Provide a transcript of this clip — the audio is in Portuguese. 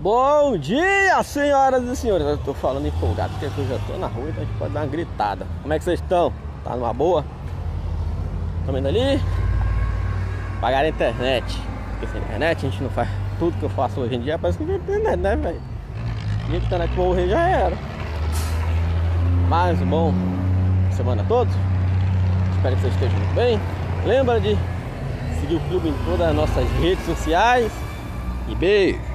Bom dia, senhoras e senhores. Eu tô falando empolgado porque eu já tô na rua, então a gente pode dar uma gritada. Como é que vocês estão? Tá numa boa? Estão vendo ali? Pagar a internet. Porque sem internet a gente não faz tudo que eu faço hoje em dia. Parece que não tem internet, né, velho? E a internet tá morrer já era. Mais um bom semana a todos. Espero que vocês estejam muito bem. Lembra de seguir o clube em todas as nossas redes sociais. E beijo!